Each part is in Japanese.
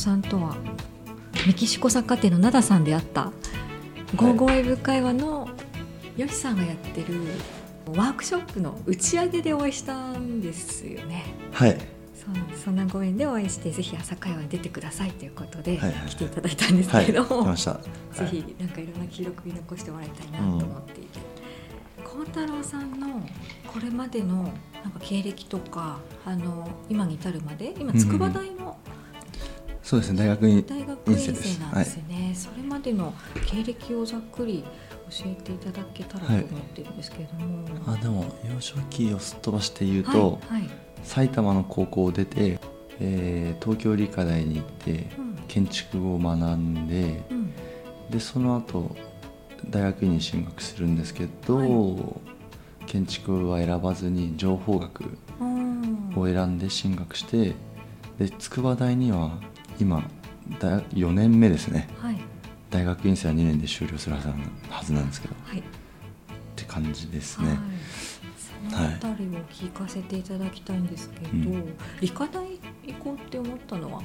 さんとはメキシコ作家店の灘さんであった「ゴーゴーエブ会話」のよしさんがやってるワークショップの打ち上げでお会いしたんですよね。はい。そうそんなご縁でお会いしてぜひ朝会話に出てくださいということではいはいはい。来ていただいたんですはいけど。も、来ました。ぜひなんかいろんな記録に残してもらいたいなと思っていて。幸、太郎さんのこれまでのなんか経歴とかあの今に至るまで今筑波大のそうですね大学に大学院生なんですよね、それまでの経歴をざっくり教えていただけたらと思ってるんですけれども、あでも幼少期をすっ飛ばして言うと、はいはい。埼玉の高校を出て、えー東京理科大に行ってうん。建築を学んでうん。でその後大学院に進学するんですけど、は建築は選ばずに情報学うん。を選んで進学してで筑波大には今大4年目ですね。はい。大学院生は2年で終了するはずなんですけど。っはい。て感じですね、はい、そのあたりを聞かせていただきたいんですけど、うん。理科大行こうって思ったのは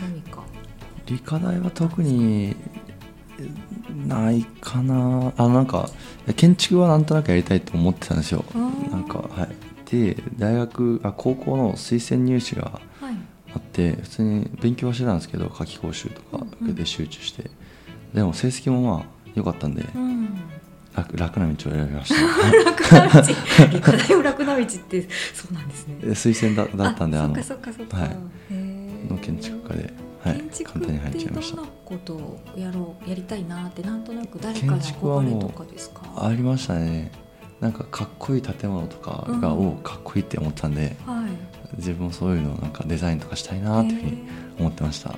何か？理科大は特にないかな。あなんか建築はなんとなくやりたいと思ってたんですよ。なんかはい。で大学あ高校の推薦入試がはいあって普通に勉強はしてたんですけど夏季講習とかで集中して、でも成績もまあ良かったんで、うん。楽楽な道を選びました。楽な道理科大を楽な道ってそうなんですね。で推薦だだったんであのはい。の建築家で、はい。簡単に入っちゃいました。ことをやろうやりたいなってなんとなく誰かの憧れとかですか？ありましたねなんかかっこいい建物とかが、うん。おかっこいいって思ってたんではい。自分もそういうのをなんかデザインとかしたいなっていうふうに思ってました、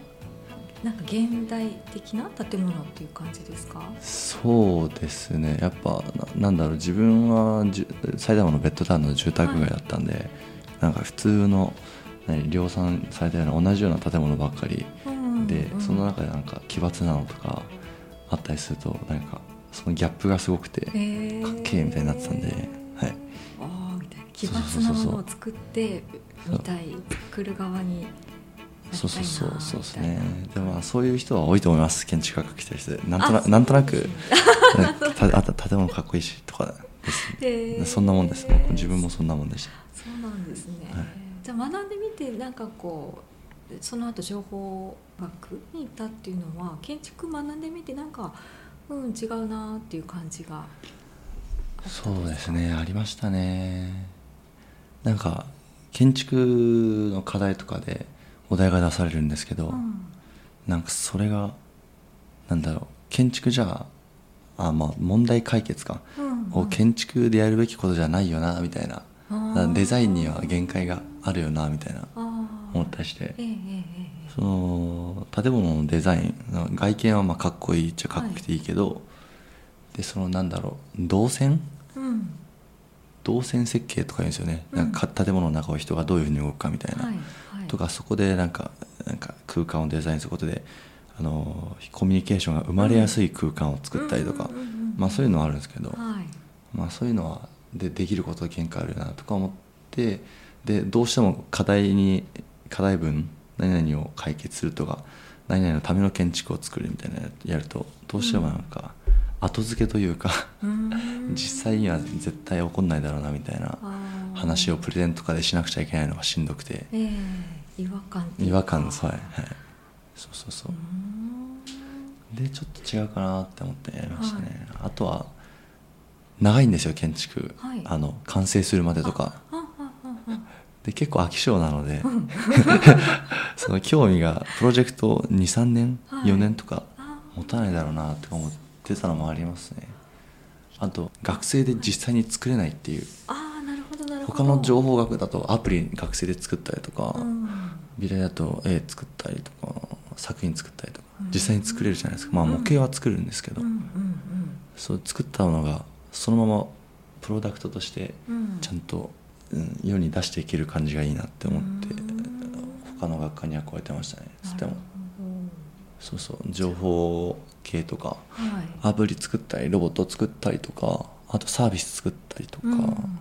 なんか現代的な建物っていう感じですか？そうですね。やっぱななんだろう。自分は埼玉のベッドタウンの住宅街だったんで、なんか普通の何量産されたような同じような建物ばっかりうんで、うんその中でなんか奇抜なのとかあったりするとなんかそのギャップがすごくて、へー。かっけえみたいになってたんで、はい、ああみたいな。奇抜なものを作ってみたい作る側にそうそうそうそうですねでもまあそういう人は多いと思います建築家が来てる人でなんとなあなんとなくあと建物かっこいいしとかですへーそんなもんです僕自分もそんなもんでしたそうなんですね、はいじゃあ学んでみてなんかこうその後情報学に行ったっていうのは建築学んでみてなんかうん違うなっていう感じがそうですねありましたね。なんか建築の課題とかでお題が出されるんですけど、うん。なんかそれがなんだろう建築じゃあまあ問題解決か、うんを建築でやるべきことじゃないよなみたいな。デザインには限界があるよなみたいな。思ったりして。えええええその建物のデザイン外見はまあかっこいいっちゃかっこよくていいけど、でそのなんだろう動線？えうん。動線設計とか言うんですよね、うん。なんか建物の中を人がどういうふうに動くかみたいな、はいはい。とかそこでなんかなんか空間をデザインすることであのコミュニケーションが生まれやすい空間を作ったりとか、まあ、そういうのはあるんですけど、はい。まあ、そういうのはでできること限界あるなとか思ってでどうしても課題に課題文何々を解決するとか何々のための建築を作るみたいなのやるとどうしてもなんか後付けというか実際には絶対起こんないだろうなみたいな話をプレゼンとかでしなくちゃいけないのがしんどくて。ええ違和感違か。和感そうはい、はい、そうそうそう。でちょっと違うかなって思ってやりましたね、あとは長いんですよ建築、はい。あの完成するまでとかで結構飽き性なのでその興味がプロジェクト23年、はい。4年とかあ持たないだろうなとか思ってたのもありますね。あと学生で実際に作れないっていう。あーなるほどなるほど。他の情報学だとアプリ学生で作ったりとか、うん。美大だと絵作ったりとか作品作ったりとかうん。実際に作れるじゃないですか。まあうん。模型は作るんですけど、うんうんそう作ったものがそのままプロダクトとしてうん。うんちゃんと、うん、世に出していける感じがいいなって思ってうん他の学科には超えてましたねでも。そうそう情報系とかアプリ作ったりロボット作ったりとかあとサービス作ったりとか、うん。うん。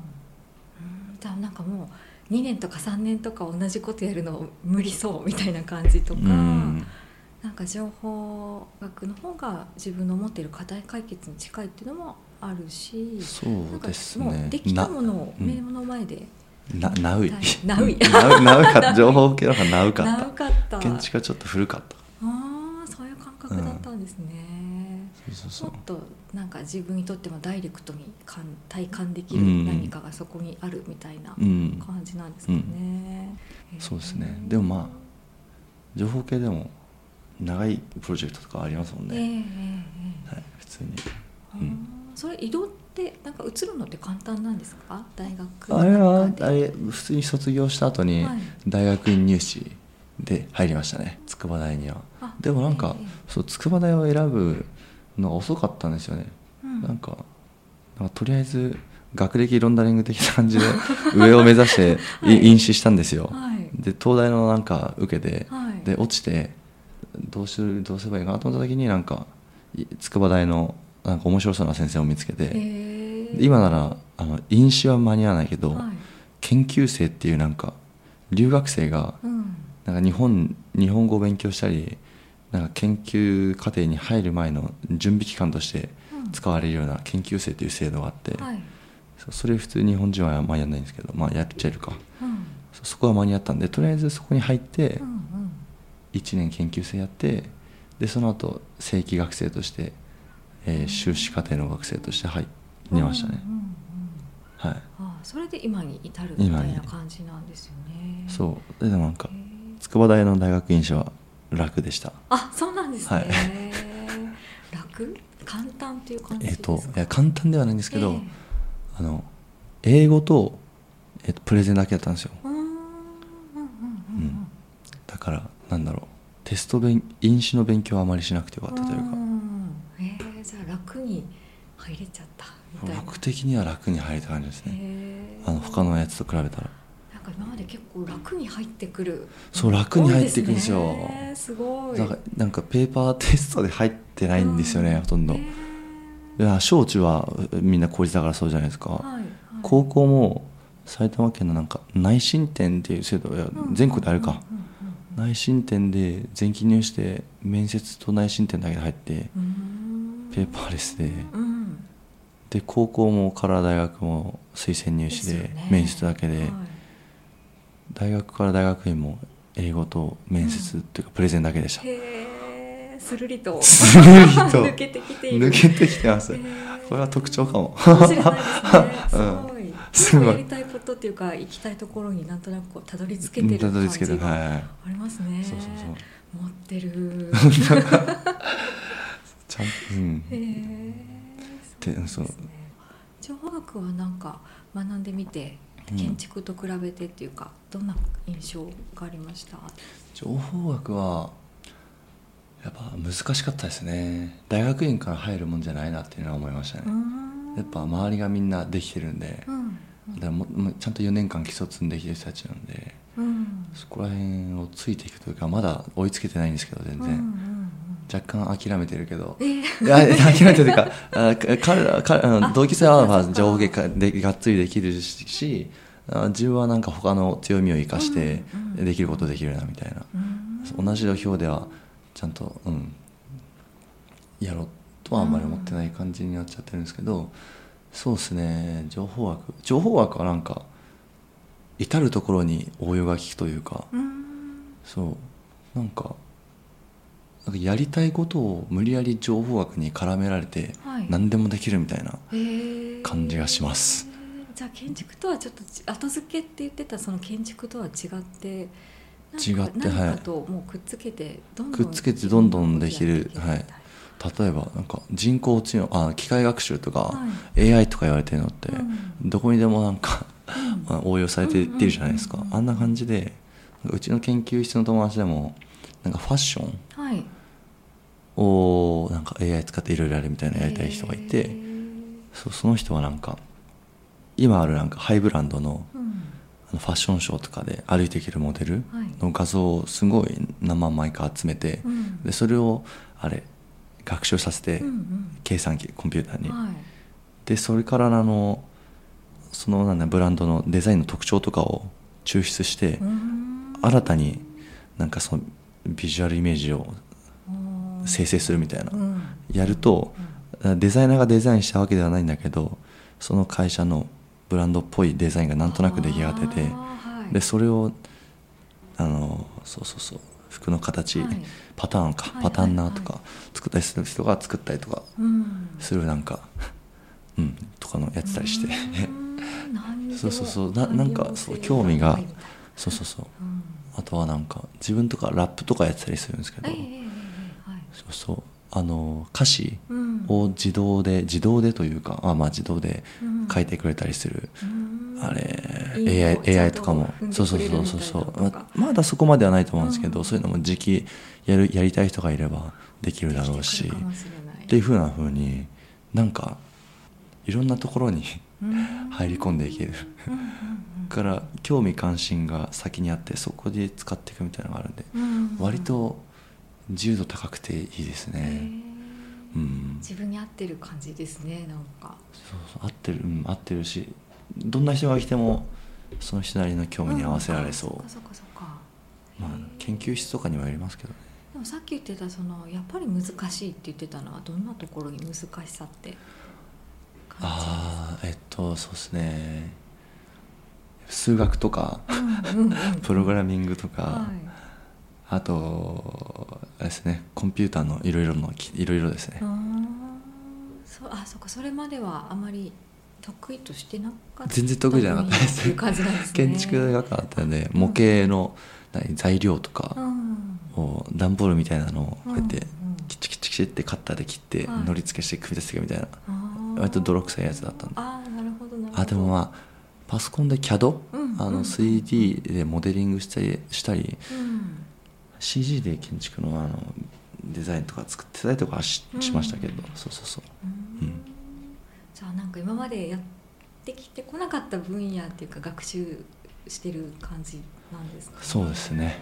じゃあなんかもう2年とか3年とか同じことやるの無理そうみたいな感じとか、うん。なんか情報学の方が自分の持っている課題解決に近いっていうのもあるしそうですね。うできたものをな目の前で、なナウイはい。ナウイナウか情報系の方がナウか長っかった。た建築はちょっと古かった。ああそういう感覚だったんですね、もっとなんか自分にとってもダイレクトに感体感できるうん。何かがそこにあるみたいなうん。感じなんですかね、そうですね。でもまあ情報系でも長いプロジェクトとかありますもんね、はい、普通に。えうんそれ移動ってなんか移るのって簡単なんですか？大学あれはあれ普通に卒業した後にはい。大学院入試で入りましたね。筑波大には。あでもなんかええ。そう筑波大を選ぶのが遅かったんですよね。うん。なんかとりあえず学歴ロンダリング的な感じで 上を目指してはい。い飲酒したんですよ。はい。で東大のなんか受けてはい。で落ちてどうするどうすればいいかなと思った時になんかい筑波大のなんか面白そうな先生を見つけて。今ならあの飲酒は間に合わないけど、はい。研究生っていうなんか留学生がうん。なんか日本日本語を勉強したりなんか研究課程に入る前の準備期間としてうん。使われるような研究生という制度があって、はい。そそれ普通日本人はまあやんないんですけど、まあ、やっちゃえるか。うん。そそこは間に合ったんでとりあえずそこに入ってうんうん。1年研究生やってでその後正規学生として、えー修士課程の学生として入りましたね、うんうんうんはい。あそれで今に至るみたいな感じなんですよね。そう。ででもなんか筑波大の大学院士は楽でした。あそうなんですね、はい。楽？簡単っていう感じえっ、ですか、といや簡単ではないんですけど、ええ。あの英語と,、えっとプレゼンだけだったんですよ。うーん。だからなんだろう。テスト勉飲酒の勉強はあまりしなくてよかったというかに入れちゃったみたいな。僕的には楽に入れた感じですね。あの他のやつと比べたら。なんか今まで結構楽に入ってくる。そう楽に入ってくるんですよ。すごい。だからなんかペーパーテストで入ってないんですよね、うほとんど。へいえや小中はみんな公立だからそうじゃないですか、はいはい。高校も埼玉県のなんか内申点っていう制度いやうん。全国であるか、内申点で全記入して面接と内申点だけで入ってうんうんペーパーレスでうん。で高校もから大学も推薦入試で面接だけで、はい。大学から大学院も英語と面接っていうかプレゼンだけでした、へえするりと。するりと。抜けてきている。抜けてきてます。これは特徴かも。うん。すごい、やりたいことっていうか行きたいところになんとなくこうたどり着けてる感じがはい。ありますね、そうそうそう。持ってる ちゃん。うん。へえてそう。ね。情報学はなんか学んでみてうん。建築と比べてっていうか、どんな印象がありました？情報学はやっぱ難しかったですね。大学院から入るもんじゃないなっていうのは思いましたね、やっぱ周りがみんなできてるんで、うんだもちゃんと4年間基礎積んできてる人たちなんでうん。そこら辺をついていくというかまだ追いつけてないんですけど全然、うんうん若干諦めてるけど。うん、えいや諦めてるか。あか彼ら彼あのあ同級生は上下かでがっつりできるしあ自分はなんか他の強みを生かしてうんうん。できることできるなみたいな、うん。同じ土俵ではちゃんとうんやろうとはあんまり思ってない感じになっちゃってるんですけど、そうですね。情報学情報学はなんか至る所に応用が利くというか、うん。そう。なんかなんかやりたいことを無理やり情報学に絡められてはい。何でもできるみたいな、感じがします。じゃあ建築とはちょっとち後付けって言ってたその建築とは違って違ってはい。もうくっつけてどんどんくっつけてどんどんできる。いろんなことやってい例えばなんか人工知能あ機械学習とか、は AI とか言われてるのって、うん。どこにでもなんか、あ 応用されてってるじゃないですか、あんな感じでうちの研究室の友達でもなんかファッションはいをなんか AI 使っていろいろやるみたいなやりたい人がいて、そうその人はなんか今あるなんかハイブランドのうん。あのファッションショーとかで歩いていけるモデルはい。の画像をすごい何万枚か集めて、うん。でそれをあれ学習させて、計算機コンピューターに、はい。でそれからあのそのなんだブランドのデザインの特徴とかを抽出してうん。新たになんかそのビジュアルイメージを生成するみたいな。うん。やるとデザイナーがデザインしたわけではないんだけどその会社のブランドっぽいデザインがなんとなく出来上がっててはい。でそれをあのそうそうそう服の形、はい。パターンか、はいパターンナーとはか作ったりする人が作ったりとかうん。するなんか うんとかのやってたりして。そうそうそう。ななんかそう興味がそうそうそう。うん。あとはなんか自分とかラップとかやってたりするんですけど、そうそうあの歌詞うん。を自動で自動でというかあまあ自動でうん。書いてくれたりする、うん。あれ AI, AI ととかも。そうそうそうそう。そうままだそこまではないと思うんですけど、うん。そういうのも時期やるやりたい人がいればできるだろうし。っていうふうなふうになんかいろんなところにうん。入り込んでいける。から興味関心が先にあってそこで使っていくみたいなのがあるんで割と自由度高くていいですへねえうん。自分に合ってる感じですねなんか。そうそう合ってるうん合ってるしどんな人が来てもその人なりの興味に合わせられそう、んあそっかそっかそっか。まあ研究室とかにもよりますけどね。でもさっき言ってたそのやっぱり難しいって言ってたのはどんなところに難しさって感ああえっとそうですね。数学とかうんうんうん。プログラミングとか、はいあとですねコンピューターのいろいろのきいろいろですね、そうあそっかそれまではあまり得意としてなかった全然得意じゃなかったです。建築学科だったんで模型の何材料とかうん。を段ボールみたいなのをこうやってうんうんキチキチキチってカッターで切ってはい。のり付けして組み立ててみたいな。割と泥臭いやつだったんで。あーなるほどなるほど。あでもまあパソコンで CAD、うんあのうん 3D でモデリングしたりしたりうん、CG で建築のあのデザインとか作ってたりとかはしましたけど、そうそうそう。うん。うん。じゃあなんか今までやってきてこなかった分野っていうか学習してる感じなんですか、ね、そうですね